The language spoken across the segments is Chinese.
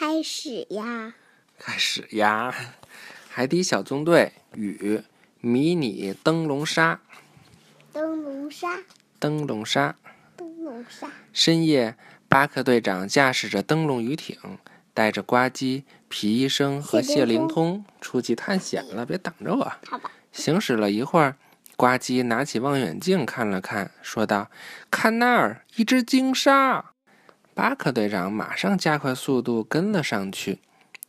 开始呀！开始呀！海底小纵队与迷你灯笼鲨。灯笼鲨。灯笼鲨。灯笼鲨。深夜，巴克队长驾驶着灯笼鱼艇，带着呱唧、皮医生和谢灵通出去探险了。别挡着我。好吧。行驶了一会儿，呱唧拿起望远镜看了看，说道：“看那儿，一只鲸鲨。”巴克队长马上加快速度跟了上去。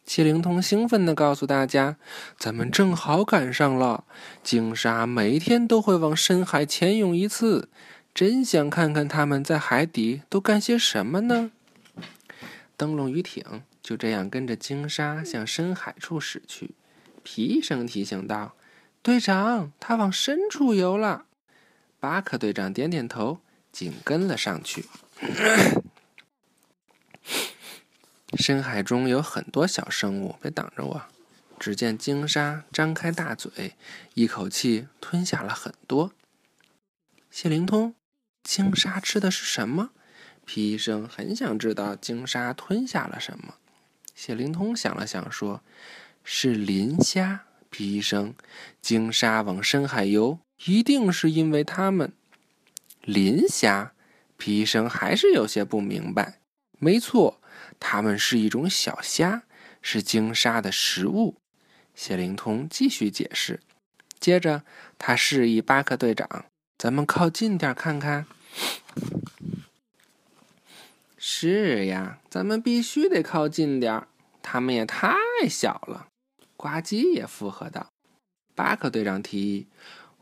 谢灵通兴奋地告诉大家：“咱们正好赶上了，鲸鲨每天都会往深海潜泳一次，真想看看他们在海底都干些什么呢？”灯笼鱼艇就这样跟着鲸鲨向深海处驶去。皮医生提醒道：“队长，他往深处游了。”巴克队长点点头，紧跟了上去。深海中有很多小生物，别挡着我。只见鲸鲨张开大嘴，一口气吞下了很多。谢灵通，鲸鲨吃的是什么？皮医生很想知道鲸鲨吞下了什么。谢灵通想了想，说：“是磷虾。”皮医生，鲸鲨往深海游，一定是因为它们。磷虾，皮医生还是有些不明白。没错。它们是一种小虾，是鲸鲨的食物。谢灵通继续解释，接着他示意巴克队长：“咱们靠近点看看。”是呀，咱们必须得靠近点儿。它们也太小了。呱唧也附和道。巴克队长提议：“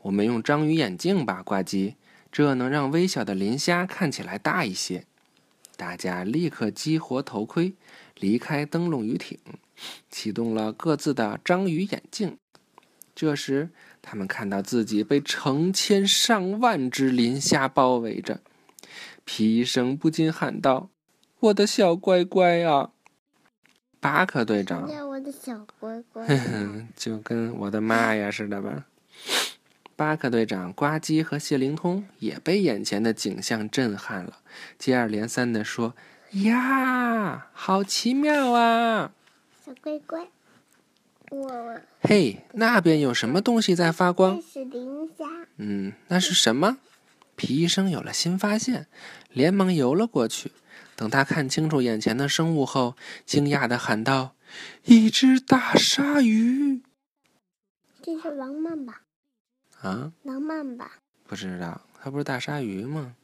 我们用章鱼眼镜吧，呱唧，这能让微小的磷虾看起来大一些。”大家立刻激活头盔，离开灯笼鱼艇，启动了各自的章鱼眼镜。这时，他们看到自己被成千上万只磷虾包围着。皮医生不禁喊道：“我的小乖乖啊！”巴克队长：“我的小乖乖，就跟我的妈呀似的吧。”巴克队长、呱唧和谢灵通也被眼前的景象震撼了，接二连三地说：“呀，好奇妙啊！”小乖乖，我……嘿，那边有什么东西在发光？是磷虾。嗯，那是什么？皮医生有了新发现，连忙游了过去。等他看清楚眼前的生物后，惊讶地喊道：“一只大鲨鱼！”这是王曼吧？啊，狼鳗吧？不知道，它不是大鲨鱼吗？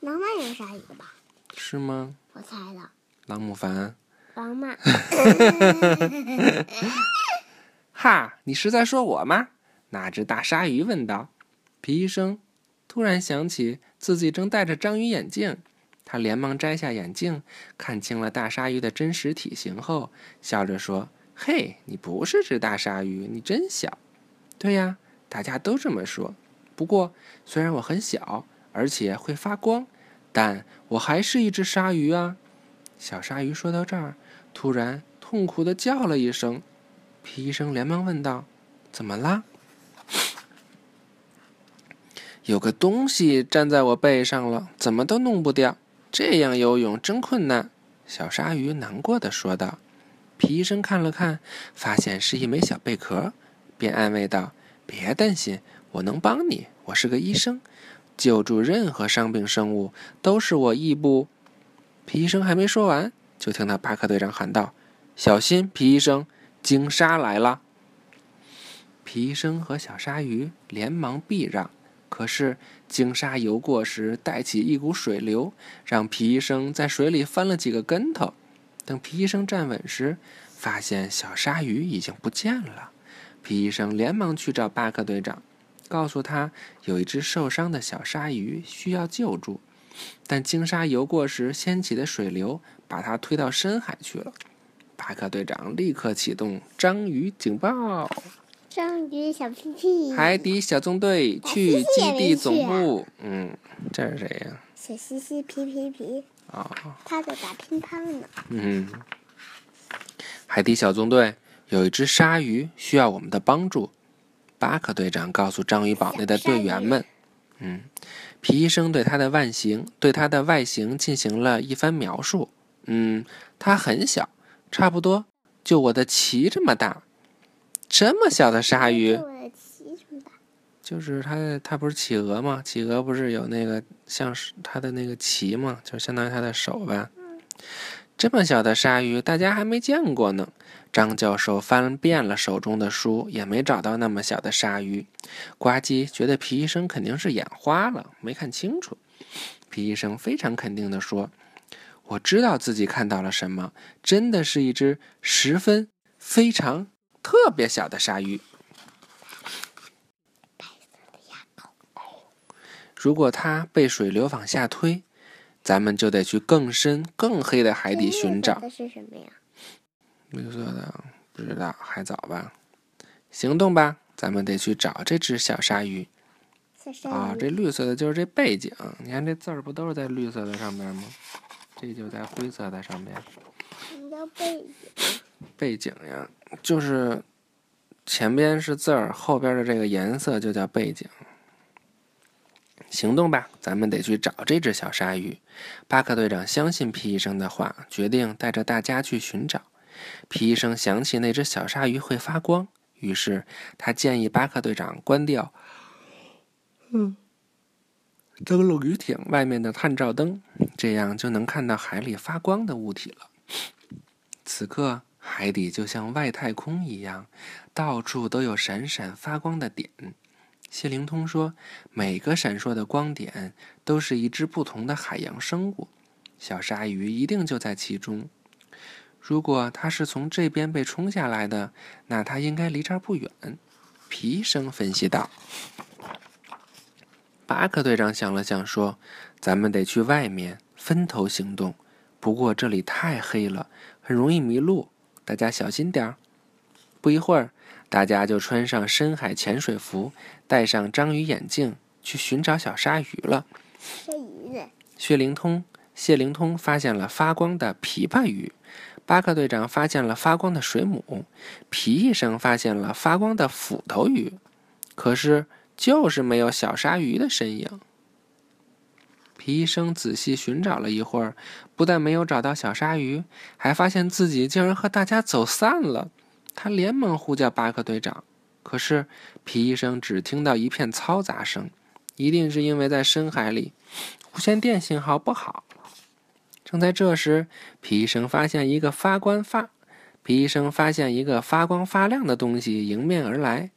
狼鳗有鲨鱼吧？是吗？我猜的。朗姆凡。狼鳗。哈，你是在说我吗？那只大鲨鱼问道。皮医生突然想起自己正戴着章鱼眼镜，他连忙摘下眼镜，看清了大鲨鱼的真实体型后，笑着说：“嘿，你不是只大鲨鱼，你真小。”对呀。大家都这么说。不过，虽然我很小，而且会发光，但我还是一只鲨鱼啊！小鲨鱼说到这儿，突然痛苦的叫了一声。皮医生连忙问道：“怎么啦？”有个东西粘在我背上了，怎么都弄不掉。这样游泳真困难。小鲨鱼难过的说道。皮医生看了看，发现是一枚小贝壳，便安慰道。别担心，我能帮你。我是个医生，救助任何伤病生物都是我义务。皮医生还没说完，就听到巴克队长喊道：“小心，皮医生，鲸鲨来了！”皮医生和小鲨鱼连忙避让，可是鲸鲨游过时带起一股水流，让皮医生在水里翻了几个跟头。等皮医生站稳时，发现小鲨鱼已经不见了。皮医生连忙去找巴克队长，告诉他有一只受伤的小鲨鱼需要救助，但鲸鲨游过时掀起的水流把它推到深海去了。巴克队长立刻启动章鱼警报，章鱼小屁屁，海底小纵队去基地总部。嗯，这是谁呀？小西西皮皮皮。哦，他在打乒乓呢。嗯，海底小纵队。有一只鲨鱼需要我们的帮助，巴克队长告诉章鱼堡内的队员们。嗯，皮医生对它的外形对它的外形进行了一番描述。嗯，它很小，差不多就我的鳍这么大。这么小的鲨鱼，就是它，它不是企鹅吗？企鹅不是有那个像是它的那个鳍吗？就相当于它的手吧。这么小的鲨鱼，大家还没见过呢。张教授翻遍了手中的书，也没找到那么小的鲨鱼。呱唧觉得皮医生肯定是眼花了，没看清楚。皮医生非常肯定地说：“我知道自己看到了什么，真的是一只十分非常特别小的鲨鱼。如果它被水流往下推。”咱们就得去更深、更黑的海底寻找。的是什么呀？绿色的，不知道，还早吧。行动吧，咱们得去找这只小鲨鱼。啊，这绿色的就是这背景。你看这字儿不都是在绿色的上面吗？这就在灰色的上面。什么叫背景？背景呀，就是前边是字儿，后边的这个颜色就叫背景。行动吧，咱们得去找这只小鲨鱼。巴克队长相信皮医生的话，决定带着大家去寻找。皮医生想起那只小鲨鱼会发光，于是他建议巴克队长关掉，嗯，登陆鱼艇外面的探照灯，这样就能看到海里发光的物体了。此刻，海底就像外太空一样，到处都有闪闪发光的点。谢灵通说：“每个闪烁的光点都是一只不同的海洋生物，小鲨鱼一定就在其中。如果它是从这边被冲下来的，那它应该离这儿不远。”皮生分析道。巴克队长想了想说：“咱们得去外面分头行动，不过这里太黑了，很容易迷路，大家小心点儿。”不一会儿。大家就穿上深海潜水服，戴上章鱼眼镜，去寻找小鲨鱼了。鲨鱼。谢灵通，谢灵通发现了发光的琵琶鱼，巴克队长发现了发光的水母，皮医生发现了发光的斧头鱼，可是就是没有小鲨鱼的身影。皮医生仔细寻找了一会儿，不但没有找到小鲨鱼，还发现自己竟然和大家走散了。他连忙呼叫巴克队长，可是皮医生只听到一片嘈杂声，一定是因为在深海里，无线电信号不好。正在这时，皮医生发现一个发光发，皮医生发现一个发光发亮的东西迎面而来，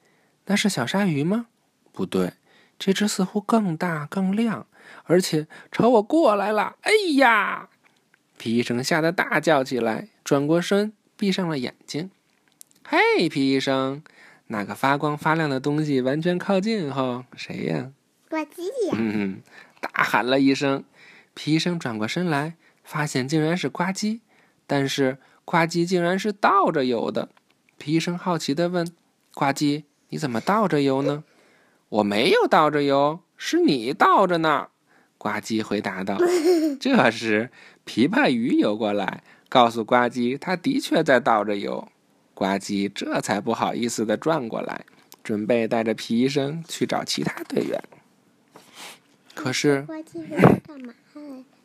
那是小鲨鱼吗？不对，这只似乎更大更亮，而且朝我过来了。哎呀！皮医生吓得大叫起来，转过身，闭上了眼睛。嘿，皮医生，那个发光发亮的东西完全靠近后，谁呀？呱唧呀！嗯，大喊了一声。皮医生转过身来，发现竟然是呱唧，但是呱唧竟然是倒着游的。皮医生好奇地问：“呱唧，你怎么倒着游呢？”“我没有倒着游，是你倒着呢。”呱唧回答道。这时，琵琶鱼游过来，告诉呱唧，他的确在倒着游。呱唧这才不好意思的转过来，准备带着皮医生去找其他队员。可是，呱唧是干嘛？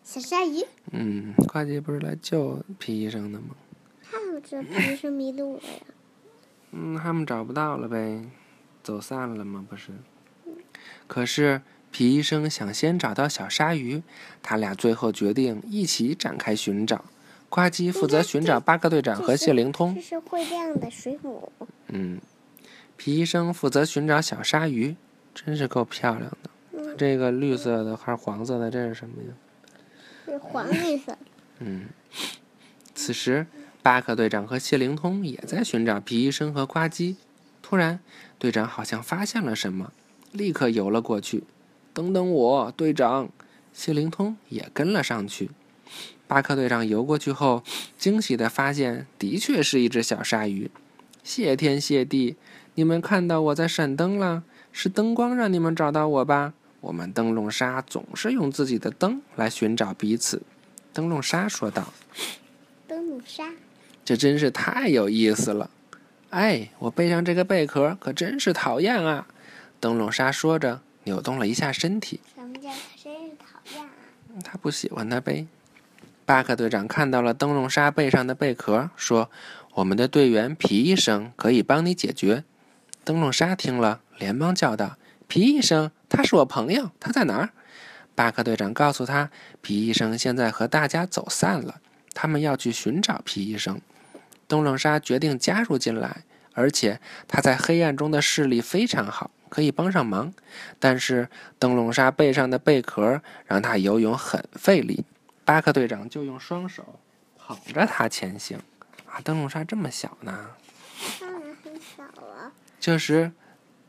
小鲨鱼。嗯，呱唧不是来救皮医生的吗？他知道皮医生迷路了呀？嗯，他们找不到了呗，走散了吗？不是。可是皮医生想先找到小鲨鱼，他俩最后决定一起展开寻找。呱唧负责寻找巴克队长和谢灵通。这是会亮的水母。嗯，皮医生负责寻找小鲨鱼，真是够漂亮的。这个绿色的还是黄色的？这是什么呀？是黄绿色。嗯。此时，巴克队长和谢灵通也在寻找皮医生和呱唧。突然，队长好像发现了什么，立刻游了过去。等等我，队长！谢灵通也跟了上去。巴克队长游过去后，惊喜地发现，的确是一只小鲨鱼。谢天谢地，你们看到我在闪灯了，是灯光让你们找到我吧？我们灯笼鲨总是用自己的灯来寻找彼此。灯笼鲨说道：“灯笼鲨，这真是太有意思了。”哎，我背上这个贝壳可真是讨厌啊！灯笼鲨说着，扭动了一下身体。什么叫真是讨厌啊？他不喜欢它呗。巴克队长看到了灯笼沙背上的贝壳，说：“我们的队员皮医生可以帮你解决。”灯笼沙听了，连忙叫道：“皮医生，他是我朋友，他在哪儿？”巴克队长告诉他：“皮医生现在和大家走散了，他们要去寻找皮医生。”灯笼沙决定加入进来，而且他在黑暗中的视力非常好，可以帮上忙。但是灯笼沙背上的贝壳让他游泳很费力，巴克队长就用双手捧着他前行。啊，灯笼沙这么小呢？当然很小了。这时，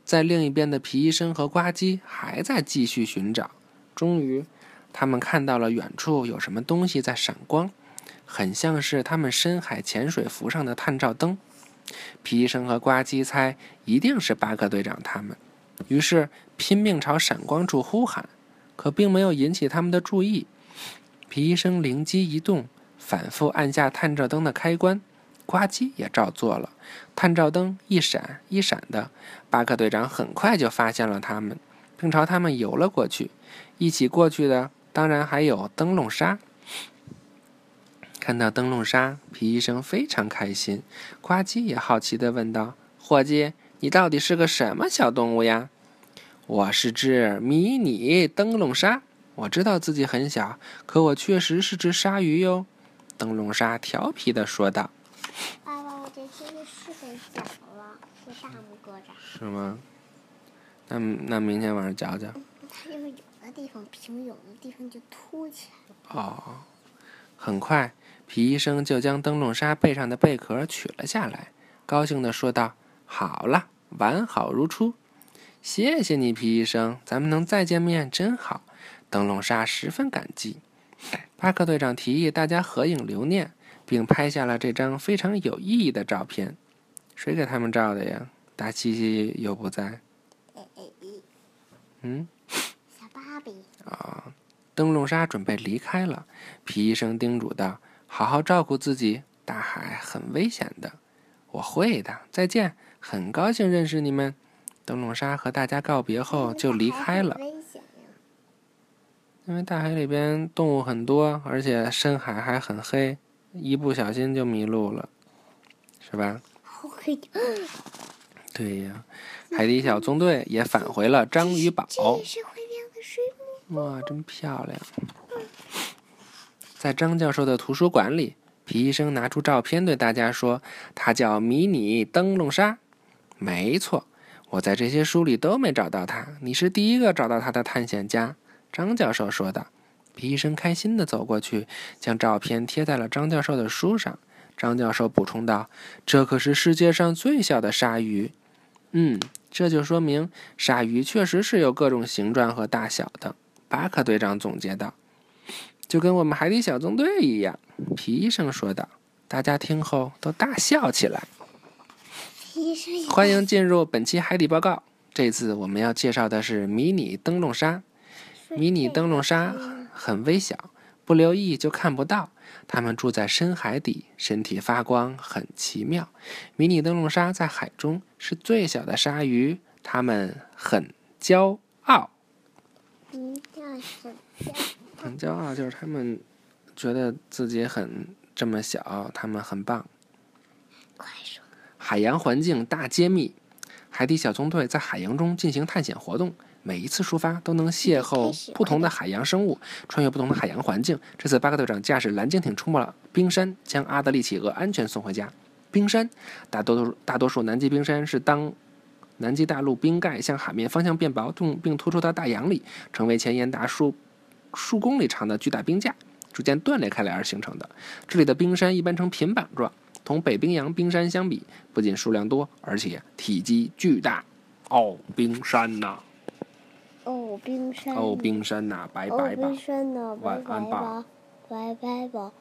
在另一边的皮医生和呱唧还在继续寻找。终于，他们看到了远处有什么东西在闪光，很像是他们深海潜水服上的探照灯。皮医生和呱唧猜一定是巴克队长他们，于是拼命朝闪光处呼喊，可并没有引起他们的注意。皮医生灵机一动，反复按下探照灯的开关，呱唧也照做了。探照灯一闪一闪的，巴克队长很快就发现了他们，并朝他们游了过去。一起过去的当然还有灯笼沙。看到灯笼沙，皮医生非常开心。呱唧也好奇地问道：“伙计，你到底是个什么小动物呀？”“我是只迷你灯笼沙。我知道自己很小，可我确实是只鲨鱼哟。”灯笼鲨调皮的说道。“爸爸，我这天气是很小了，是大拇哥长。”“是吗？那那明天晚上嚼嚼。”它就是有的地方平，有的地方就凸起来。哦，很快，皮医生就将灯笼鲨背上的贝壳取了下来，高兴地说道：“好了，完好如初。谢谢你，皮医生，咱们能再见面真好。”灯笼鲨十分感激。巴克队长提议大家合影留念，并拍下了这张非常有意义的照片。谁给他们照的呀？大七七又不在。嗯。小芭比啊，灯笼鲨准备离开了。皮医生叮嘱道：“好好照顾自己，大海很危险的。”我会的，再见，很高兴认识你们。灯笼鲨和大家告别后就离开了。因为大海里边动物很多，而且深海还很黑，一不小心就迷路了，是吧？对呀，海底小纵队也返回了章鱼堡。哇，真漂亮！在张教授的图书馆里，皮医生拿出照片对大家说：“他叫迷你灯笼鲨。”没错，我在这些书里都没找到他，你是第一个找到他的探险家。”张教授说道。皮医生开心地走过去，将照片贴在了张教授的书上。张教授补充道：“这可是世界上最小的鲨鱼。”嗯，这就说明鲨鱼确实是有各种形状和大小的。巴克队长总结道：“就跟我们海底小纵队一样。”皮医生说道。大家听后都大笑起来。欢迎进入本期海底报告。这次我们要介绍的是迷你灯笼鲨。迷你灯笼鲨很微小，不留意就看不到。它们住在深海底，身体发光，很奇妙。迷你灯笼鲨在海中是最小的鲨鱼，它们很骄傲。很骄傲，就是他们觉得自己很这么小，他们很棒。快说！海洋环境大揭秘：海底小纵队在海洋中进行探险活动，每一次出发都能邂逅不同的海洋生物，穿越不同的海洋环境。这次巴克队长驾驶蓝鲸艇冲破了冰山，将阿德利企鹅安全送回家。冰山，大多数大多数南极冰山是当。南极大陆冰盖向海面方向变薄，并并突出到大洋里，成为前沿达数数公里长的巨大冰架，逐渐断裂开来而形成的。这里的冰山一般呈平板状，同北冰洋冰山相比，不仅数量多，而且体积巨大。哦，冰山呐！哦，冰山！哦，冰山呐！拜拜吧！冰山呐！晚安吧！拜拜吧！